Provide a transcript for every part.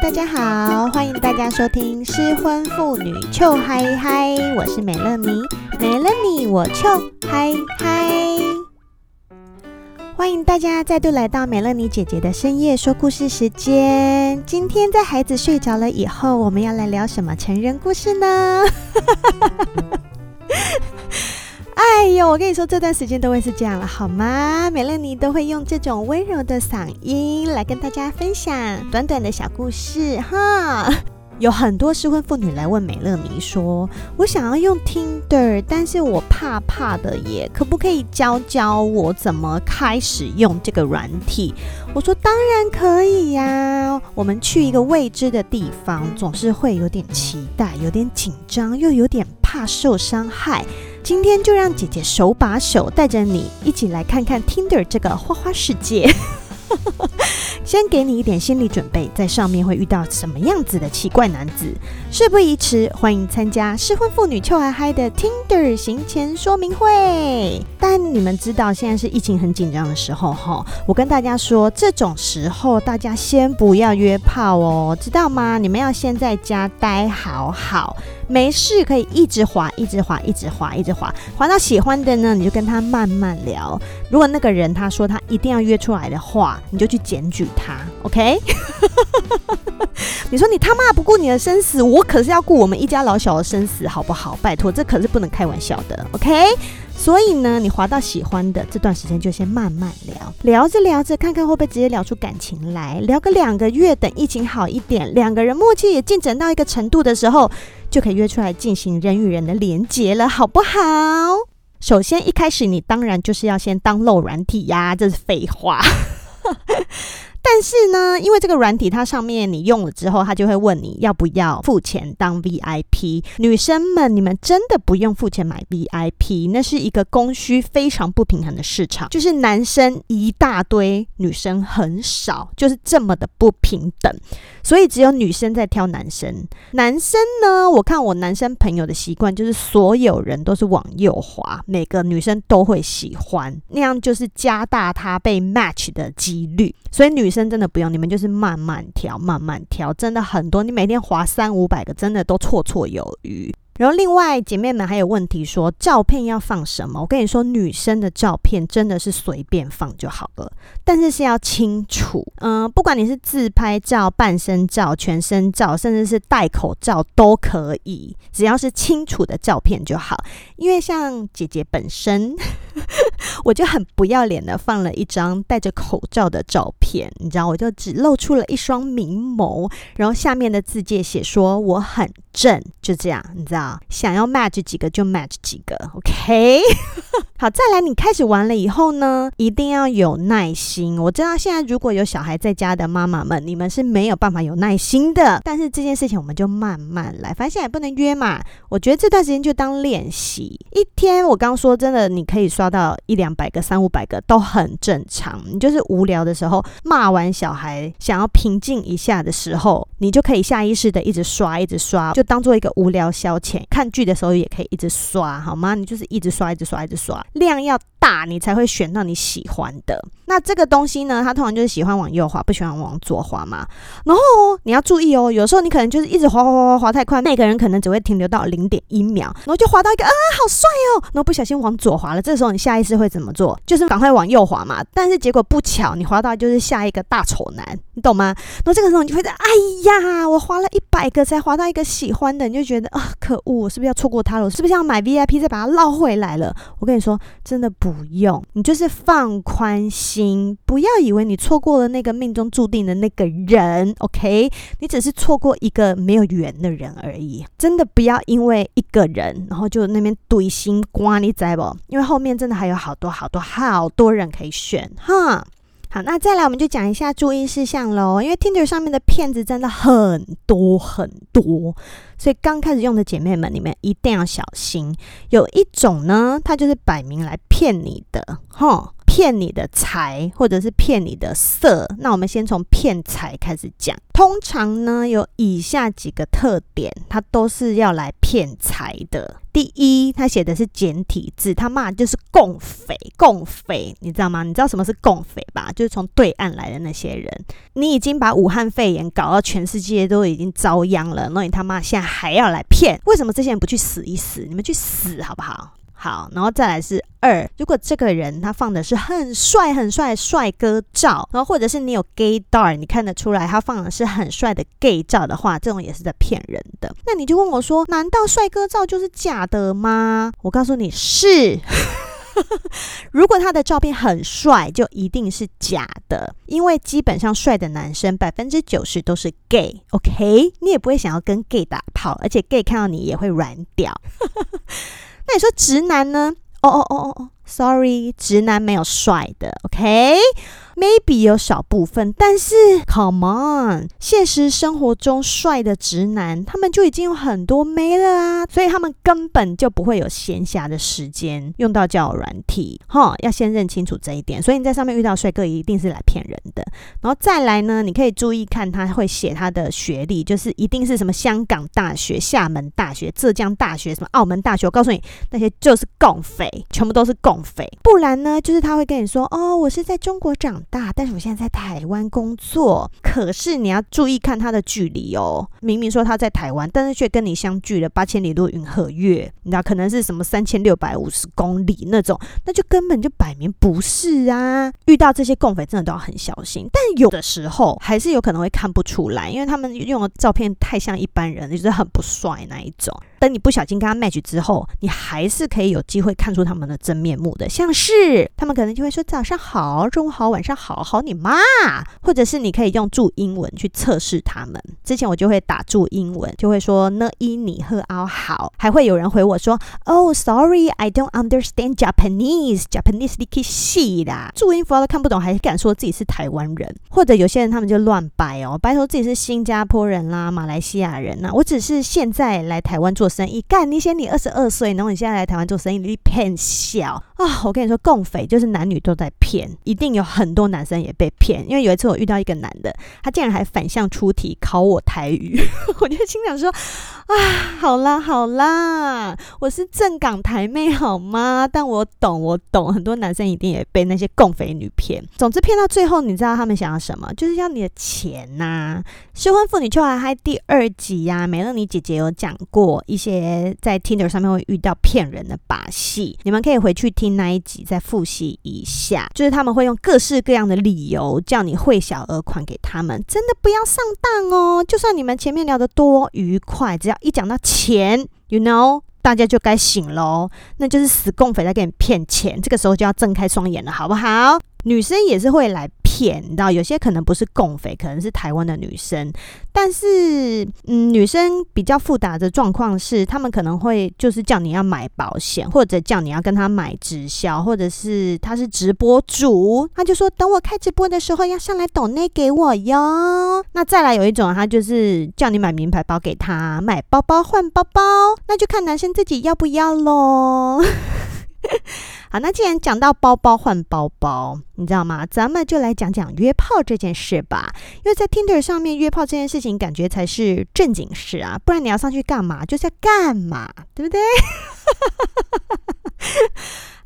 大家好，欢迎大家收听失婚妇女糗嗨嗨，我是美乐妮，没了你我糗嗨嗨，欢迎大家再度来到美乐妮姐姐的深夜说故事时间。今天在孩子睡着了以后，我们要来聊什么成人故事呢？哎呦，我跟你说，这段时间都会是这样了，好吗？美乐妮都会用这种温柔的嗓音来跟大家分享短短的小故事哈。有很多失婚妇女来问美乐妮说：“我想要用 Tinder，但是我怕怕的耶，可不可以教教我怎么开始用这个软体？”我说：“当然可以呀。我们去一个未知的地方，总是会有点期待，有点紧张，又有点怕受伤害。今天就让姐姐手把手带着你一起来看看 Tinder 这个花花世界。”先给你一点心理准备，在上面会遇到什么样子的奇怪男子？事不宜迟，欢迎参加失婚妇女糗嗨嗨的 Tinder 行前说明会。但你们知道现在是疫情很紧张的时候哈，我跟大家说，这种时候大家先不要约炮哦，知道吗？你们要先在家待好好，没事可以一直滑，一直滑，一直滑，一直滑，滑到喜欢的呢，你就跟他慢慢聊。如果那个人他说他一定要约出来的话，你就去检举他，OK？你说你他妈不顾你的生死，我可是要顾我们一家老小的生死，好不好？拜托，这可是不能开玩笑的，OK？所以呢，你滑到喜欢的这段时间就先慢慢聊，聊着聊着，看看会不会直接聊出感情来。聊个两个月，等疫情好一点，两个人默契也进展到一个程度的时候，就可以约出来进行人与人的连接了，好不好？首先一开始你当然就是要先 download 软体呀，这是废话。但是呢，因为这个软体它上面你用了之后，它就会问你要不要付钱当 VIP。女生们，你们真的不用付钱买 VIP，那是一个供需非常不平衡的市场，就是男生一大堆，女生很少，就是这么的不平等。所以只有女生在挑男生。男生呢，我看我男生朋友的习惯就是所有人都是往右滑，每个女生都会喜欢，那样就是加大他被 match 的几率。所以女女生。真的不用，你们就是慢慢调，慢慢调，真的很多。你每天划三五百个，真的都绰绰有余。然后另外姐妹们还有问题说，照片要放什么？我跟你说，女生的照片真的是随便放就好了，但是是要清楚。嗯、不管你是自拍照、半身照、全身照，甚至是戴口罩都可以，只要是清楚的照片就好。因为像姐姐本身。我就很不要脸的放了一张戴着口罩的照片，你知道，我就只露出了一双明眸，然后下面的字界写说我很正，就这样，你知道，想要 match 几个就 match 几个，OK。好，再来，你开始玩了以后呢，一定要有耐心。我知道现在如果有小孩在家的妈妈们，你们是没有办法有耐心的。但是这件事情我们就慢慢来，反正现在也不能约嘛。我觉得这段时间就当练习。一天，我刚说真的，你可以刷到一两百个、三五百个都很正常。你就是无聊的时候，骂完小孩，想要平静一下的时候，你就可以下意识的一直刷，一直刷，就当做一个无聊消遣。看剧的时候也可以一直刷，好吗？你就是一直刷，一直刷，一直刷。量要大，你才会选到你喜欢的。那这个东西呢，它通常就是喜欢往右滑，不喜欢往左滑嘛。然后你要注意哦，有时候你可能就是一直滑滑滑滑滑太快，那个人可能只会停留到零点一秒，然后就滑到一个啊，好帅哦，然后不小心往左滑了。这时候你下意识会怎么做？就是赶快往右滑嘛。但是结果不巧，你滑到就是下一个大丑男，你懂吗？然后这个时候你就会在，哎呀，我滑了一百个才滑到一个喜欢的，你就觉得啊，可恶，我是不是要错过他了？我是不是要买 VIP 再把它捞回来了？我跟你说。真的不不用，你就是放宽心，不要以为你错过了那个命中注定的那个人，OK？你只是错过一个没有缘的人而已。真的不要因为一个人，然后就那边堆心瓜，你知不？因为后面真的还有好多好多好多人可以选，哈。好，那再来我们就讲一下注意事项喽。因为 Tinder 上面的骗子真的很多很多，所以刚开始用的姐妹们，你们一定要小心。有一种呢，它就是摆明来骗你的，哈。骗你的财，或者是骗你的色。那我们先从骗财开始讲。通常呢，有以下几个特点，它都是要来骗财的。第一，他写的是简体字，他骂就是共匪，共匪，你知道吗？你知道什么是共匪吧？就是从对岸来的那些人。你已经把武汉肺炎搞到全世界都已经遭殃了，那你他妈现在还要来骗？为什么这些人不去死一死？你们去死好不好？好，然后再来是二，如果这个人他放的是很帅很帅的帅哥照，然后或者是你有 gaydar，你看得出来他放的是很帅的 gay 照的话，这种也是在骗人的。那你就问我说，难道帅哥照就是假的吗？我告诉你是，如果他的照片很帅，就一定是假的，因为基本上帅的男生百分之九十都是 gay，OK？你也不会想要跟 gay 打炮，而且 gay 看到你也会软掉。那你说直男呢？哦哦哦哦哦，sorry，直男没有帅的，OK。Maybe 有少部分，但是 Come on，现实生活中帅的直男，他们就已经有很多妹了啊，所以他们根本就不会有闲暇的时间用到交友软体，哈，要先认清楚这一点。所以你在上面遇到帅哥，一定是来骗人的。然后再来呢，你可以注意看他会写他的学历，就是一定是什么香港大学、厦门大学、浙江大学、什么澳门大学。我告诉你，那些就是共匪，全部都是共匪。不然呢，就是他会跟你说，哦，我是在中国长大，但是我现在在台湾工作。可是你要注意看他的距离哦，明明说他在台湾，但是却跟你相距了八千里路云和月，你知道可能是什么三千六百五十公里那种，那就根本就摆明不是啊！遇到这些共匪真的都要很小心，但有的时候还是有可能会看不出来，因为他们用的照片太像一般人，就是很不帅那一种。等你不小心跟他 match 之后，你还是可以有机会看出他们的真面目的，像是他们可能就会说早上好、中午好、晚上好，好你妈，或者是你可以用注英文去测试他们。之前我就会打注英文，就会说呢一你赫奥好，还会有人回我说哦，sorry，I don't understand Japanese，Japanese 你可以细啦，注音符号都看不懂，还敢说自己是台湾人，或者有些人他们就乱掰哦，掰说自己是新加坡人啦、马来西亚人呐，我只是现在来台湾做。生意干，你嫌你二十二岁，然后你现在来台湾做生意，你骗小啊！我跟你说，共匪就是男女都在骗，一定有很多男生也被骗。因为有一次我遇到一个男的，他竟然还反向出题考我台语，我就心想说啊，好啦好啦，我是正港台妹好吗？但我懂我懂，很多男生一定也被那些共匪女骗。总之骗到最后，你知道他们想要什么？就是要你的钱呐、啊！失婚妇女秋来嗨第二集呀、美乐妮姐姐有讲过一些在 Tinder 上面会遇到骗人的把戏，你们可以回去听那一集再复习一下。就是他们会用各式各样的理由叫你汇小额款给他们，真的不要上当哦。就算你们前面聊得多愉快，只要一讲到钱，you know，大家就该醒喽，那就是死共匪在给你骗钱，这个时候就要睁开双眼了，好不好？女生也是会来。骗，你知道有些可能不是共匪，可能是台湾的女生。但是，嗯，女生比较复杂的状况是，他们可能会就是叫你要买保险，或者叫你要跟他买直销，或者是他是直播主，他就说等我开直播的时候要上来抖内给我哟。那再来有一种，他就是叫你买名牌包给他，买包包换包包，那就看男生自己要不要喽。好，那既然讲到包包换包包，你知道吗？咱们就来讲讲约炮这件事吧。因为在 Tinder 上面约炮这件事情，感觉才是正经事啊，不然你要上去干嘛？就是要干嘛，对不对？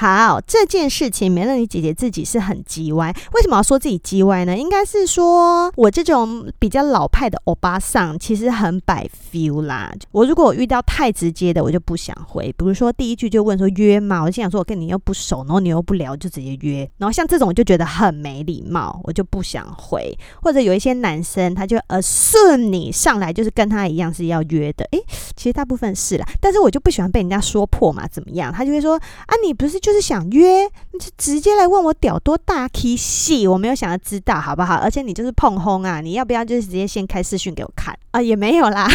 好，这件事情，美乐妮姐姐自己是很叽歪。为什么要说自己叽歪呢？应该是说我这种比较老派的欧巴桑，其实很摆 feel 啦。我如果我遇到太直接的，我就不想回。比如说第一句就问说约吗？我就心想说我跟你又不熟，然后你又不聊，就直接约。然后像这种我就觉得很没礼貌，我就不想回。或者有一些男生，他就呃顺你上来就是跟他一样是要约的。诶，其实大部分是啦，但是我就不喜欢被人家说破嘛，怎么样？他就会说啊，你不是就。就是想约，你就直接来问我屌多大 K 细，我没有想要知道，好不好？而且你就是碰轰啊，你要不要就是直接先开视讯给我看啊？也没有啦。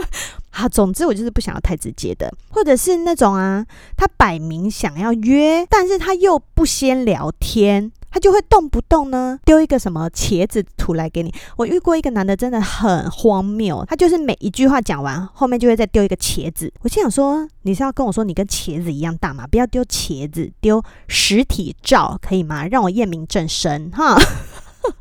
好，总之我就是不想要太直接的，或者是那种啊，他摆明想要约，但是他又不先聊天。他就会动不动呢丢一个什么茄子图来给你。我遇过一个男的，真的很荒谬，他就是每一句话讲完后面就会再丢一个茄子。我心想说，你是要跟我说你跟茄子一样大吗？不要丢茄子，丢实体照可以吗？让我验明正身哈。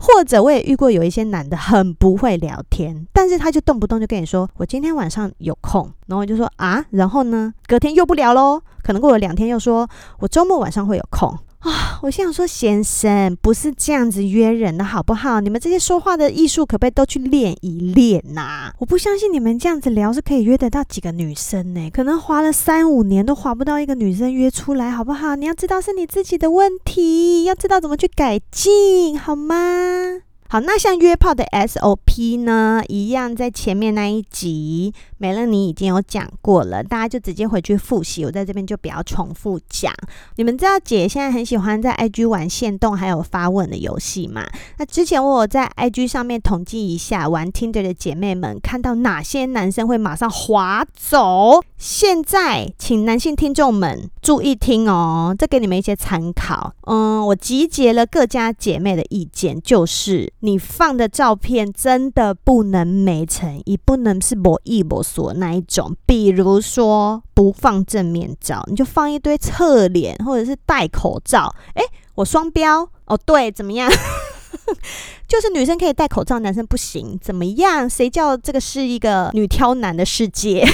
或者我也遇过有一些男的很不会聊天，但是他就动不动就跟你说，我今天晚上有空，然后我就说啊，然后呢，隔天又不聊喽，可能过了两天又说我周末晚上会有空。啊！我想说，先生不是这样子约人的好不好？你们这些说话的艺术可不可以都去练一练呐？我不相信你们这样子聊是可以约得到几个女生呢？可能划了三五年都划不到一个女生约出来，好不好？你要知道是你自己的问题，要知道怎么去改进，好吗？好，那像约炮的 SOP 呢，一样在前面那一集，美乐妮已经有讲过了，大家就直接回去复习，我在这边就不要重复讲。你们知道姐现在很喜欢在 IG 玩限动还有发问的游戏吗？那之前我有在 IG 上面统计一下，玩 Tinder 的姐妹们看到哪些男生会马上滑走。现在请男性听众们注意听哦，这给你们一些参考。嗯，我集结了各家姐妹的意见，就是。你放的照片真的不能没诚意，不能是我一我所那一种。比如说，不放正面照，你就放一堆侧脸或者是戴口罩。诶，我双标哦，对，怎么样？就是女生可以戴口罩，男生不行，怎么样？谁叫这个是一个女挑男的世界？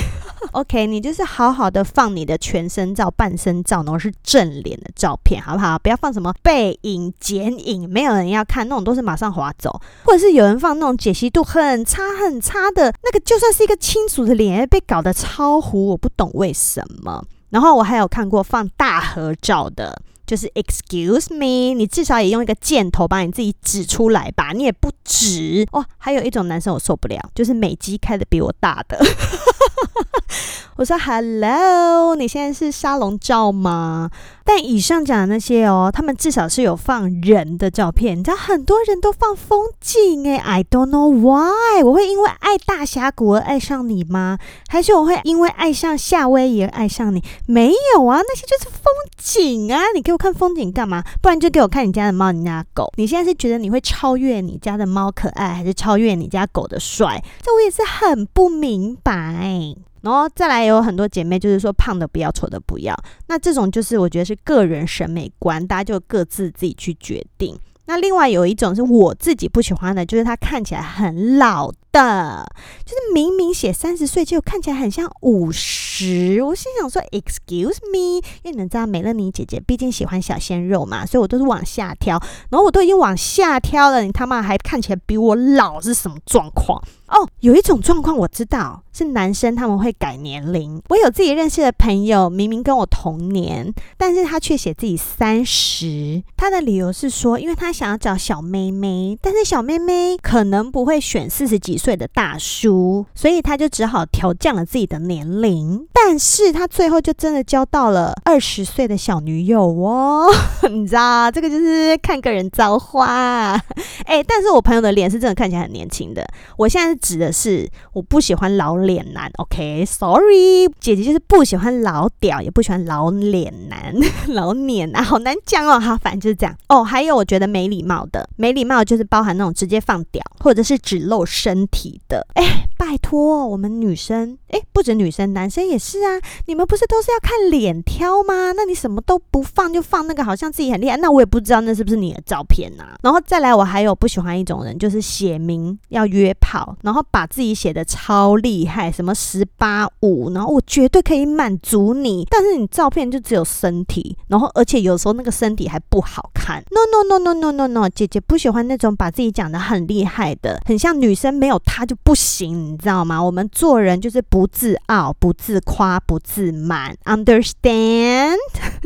OK，你就是好好的放你的全身照、半身照，然后是正脸的照片，好不好？不要放什么背影、剪影，没有人要看，那种都是马上划走。或者是有人放那种解析度很差、很差的那个，就算是一个亲属的脸，被搞得超糊，我不懂为什么。然后我还有看过放大合照的。就是 excuse me，你至少也用一个箭头把你自己指出来吧，你也不指哦。还有一种男生我受不了，就是美肌开的比我大的。我说 Hello，你现在是沙龙照吗？但以上讲的那些哦，他们至少是有放人的照片。你知道很多人都放风景诶 I don't know why。我会因为爱大峡谷而爱上你吗？还是我会因为爱上夏威夷而爱上你？没有啊，那些就是风景啊！你给我看风景干嘛？不然就给我看你家的猫、你家的狗。你现在是觉得你会超越你家的猫可爱，还是超越你家狗的帅？这我也是很不明白。然后再来有很多姐妹就是说胖的不要，丑的不要。那这种就是我觉得是个人审美观，大家就各自自己去决定。那另外有一种是我自己不喜欢的，就是它看起来很老的，就是明明写三十岁，就看起来很像五十。我心想说，Excuse me，因为你们知道美乐妮姐姐毕竟喜欢小鲜肉嘛，所以我都是往下挑。然后我都已经往下挑了，你他妈还看起来比我老，是什么状况？哦，有一种状况我知道，是男生他们会改年龄。我有自己认识的朋友，明明跟我同年，但是他却写自己三十。他的理由是说，因为他想要找小妹妹，但是小妹妹可能不会选四十几岁的大叔，所以他就只好调降了自己的年龄。但是他最后就真的交到了二十岁的小女友哦，你知道，这个就是看个人造化。哎，但是我朋友的脸是真的看起来很年轻的。我现在指的是我不喜欢老脸男，OK，Sorry，姐姐就是不喜欢老屌，也不喜欢老脸男，老脸男好难讲哦，好，反正就是这样哦。还有我觉得没礼貌的，没礼貌就是包含那种直接放屌，或者是只露身体的。哎，拜托，我们女生，哎，不止女生，男生也是啊。你们不是都是要看脸挑吗？那你什么都不放，就放那个好像自己很厉害，那我也不知道那是不是你的照片呐、啊。然后再来，我还有不喜欢一种人，就是写明要约炮，然后。把自己写的超厉害，什么十八五，然后我绝对可以满足你，但是你照片就只有身体，然后而且有时候那个身体还不好看。No no no no no no no，姐姐不喜欢那种把自己讲的很厉害的，很像女生没有她就不行，你知道吗？我们做人就是不自傲、不自夸、不自满，Understand？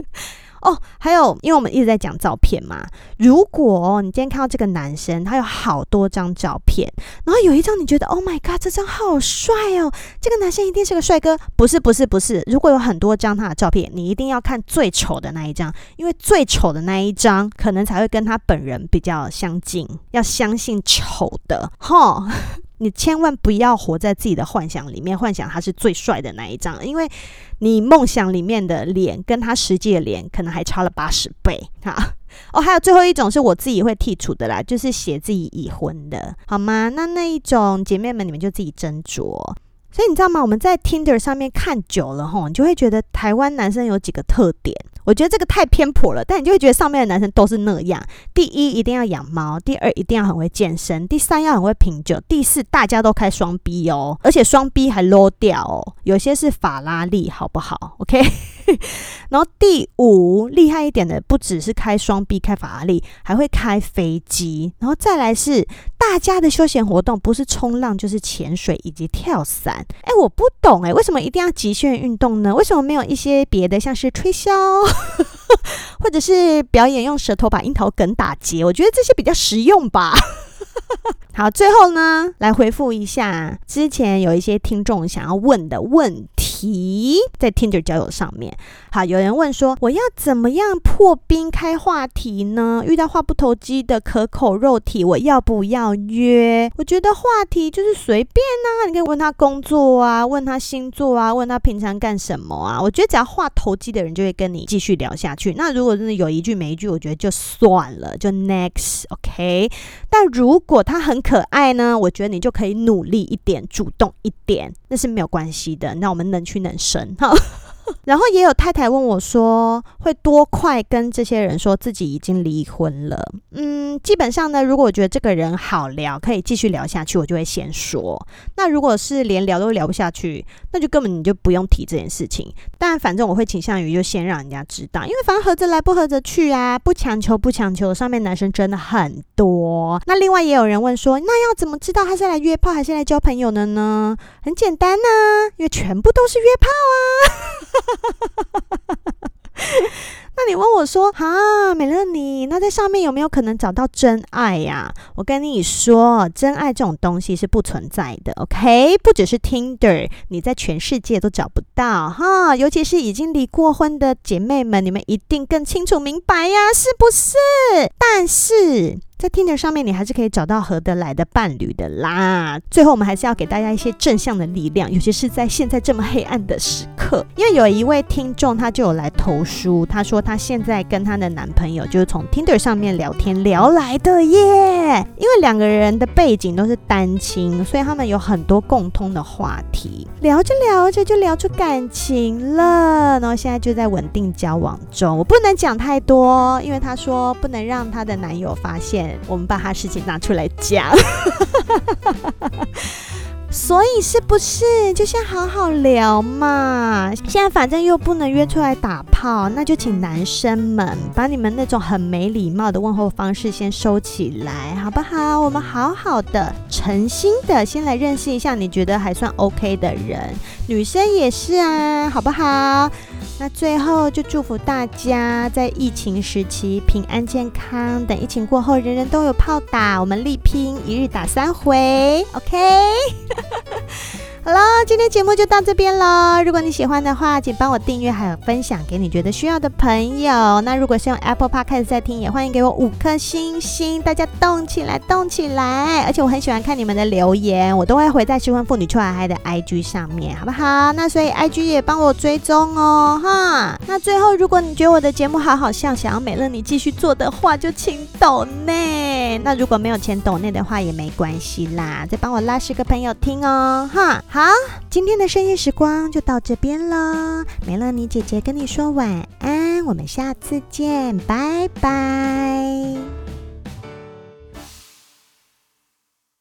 哦，还有，因为我们一直在讲照片嘛。如果你今天看到这个男生，他有好多张照片，然后有一张你觉得 Oh my God，这张好帅哦，这个男生一定是个帅哥。不是，不是，不是。如果有很多张他的照片，你一定要看最丑的那一张，因为最丑的那一张可能才会跟他本人比较相近。要相信丑的，哈。你千万不要活在自己的幻想里面，幻想他是最帅的那一张，因为你梦想里面的脸跟他实际的脸可能还差了八十倍哈。哦，还有最后一种是我自己会剔除的啦，就是写自己已婚的，好吗？那那一种姐妹们，你们就自己斟酌。所以你知道吗？我们在 Tinder 上面看久了吼，你就会觉得台湾男生有几个特点。我觉得这个太偏颇了，但你就会觉得上面的男生都是那样：第一，一定要养猫；第二，一定要很会健身；第三，要很会品酒；第四，大家都开双 B 哦，而且双 B 还 low 掉哦，有些是法拉利，好不好？OK。然后第五，厉害一点的，不只是开双臂开法拉利，还会开飞机。然后再来是大家的休闲活动，不是冲浪就是潜水以及跳伞。哎，我不懂哎，为什么一定要极限运动呢？为什么没有一些别的，像是吹箫？或者是表演用舌头把樱桃梗打结，我觉得这些比较实用吧。好，最后呢，来回复一下之前有一些听众想要问的问题，在 Tinder 交友上面。好，有人问说，我要怎么样破冰开话题呢？遇到话不投机的可口肉体，我要不要约？我觉得话题就是随便啊，你可以问他工作啊，问他星座啊，问他平常干什么啊。我觉得只要话投机的人，就会跟你继续聊下去。那如果真的有一句没一句，我觉得就算了，就 next，OK。但如果他很可爱呢，我觉得你就可以努力一点，主动一点，那是没有关系的。那我们能去男生哈。然后也有太太问我说，会多快跟这些人说自己已经离婚了？嗯，基本上呢，如果我觉得这个人好聊，可以继续聊下去，我就会先说。那如果是连聊都聊不下去，那就根本你就不用提这件事情。但反正我会倾向于就先让人家知道，因为反正合着来不合着去啊，不强求不强求。上面男生真的很多。那另外也有人问说，那要怎么知道他是来约炮还是来交朋友的呢？很简单呐、因为全部都是约炮啊。那你问我说：“哈，美乐妮，那在上面有没有可能找到真爱呀？”我跟你说，真爱这种东西是不存在的，OK？不只是 Tinder，你在全世界都找不到哈。尤其是已经离过婚的姐妹们，你们一定更清楚明白呀，是不是？但是。在 Tinder 上面，你还是可以找到合得来的伴侣的啦。最后，我们还是要给大家一些正向的力量，尤其是在现在这么黑暗的时刻。因为有一位听众，他就有来投书，他说他现在跟他的男朋友就是从 Tinder 上面聊天聊来的耶。因为两个人的背景都是单亲，所以他们有很多共通的话题，聊着聊着就聊出感情了。然后现在就在稳定交往中。我不能讲太多，因为他说不能让他的男友发现。我们把他事情拿出来讲，所以是不是就先好好聊嘛？现在反正又不能约出来打炮，那就请男生们把你们那种很没礼貌的问候方式先收起来，好不好？我们好好的、诚心的先来认识一下你觉得还算 OK 的人，女生也是啊，好不好？那最后就祝福大家在疫情时期平安健康。等疫情过后，人人都有炮打，我们力拼一日打三回。OK。好了，今天节目就到这边喽。如果你喜欢的话，请帮我订阅，还有分享给你觉得需要的朋友。那如果是用 Apple Podcast 在听，也欢迎给我五颗星星。大家动起来，动起来！而且我很喜欢看你们的留言，我都会回在失婚妇女秋海嗨的 IG 上面，好不好？那所以 IG 也帮我追踪哦，哈。那最后，如果你觉得我的节目好好笑，想要美乐你继续做的话，就请抖内。那如果没有钱抖内的话，也没关系啦，再帮我拉十个朋友听哦，哈。好，今天的深夜时光就到这边了。梅乐妮姐姐跟你说晚安，我们下次见，拜拜。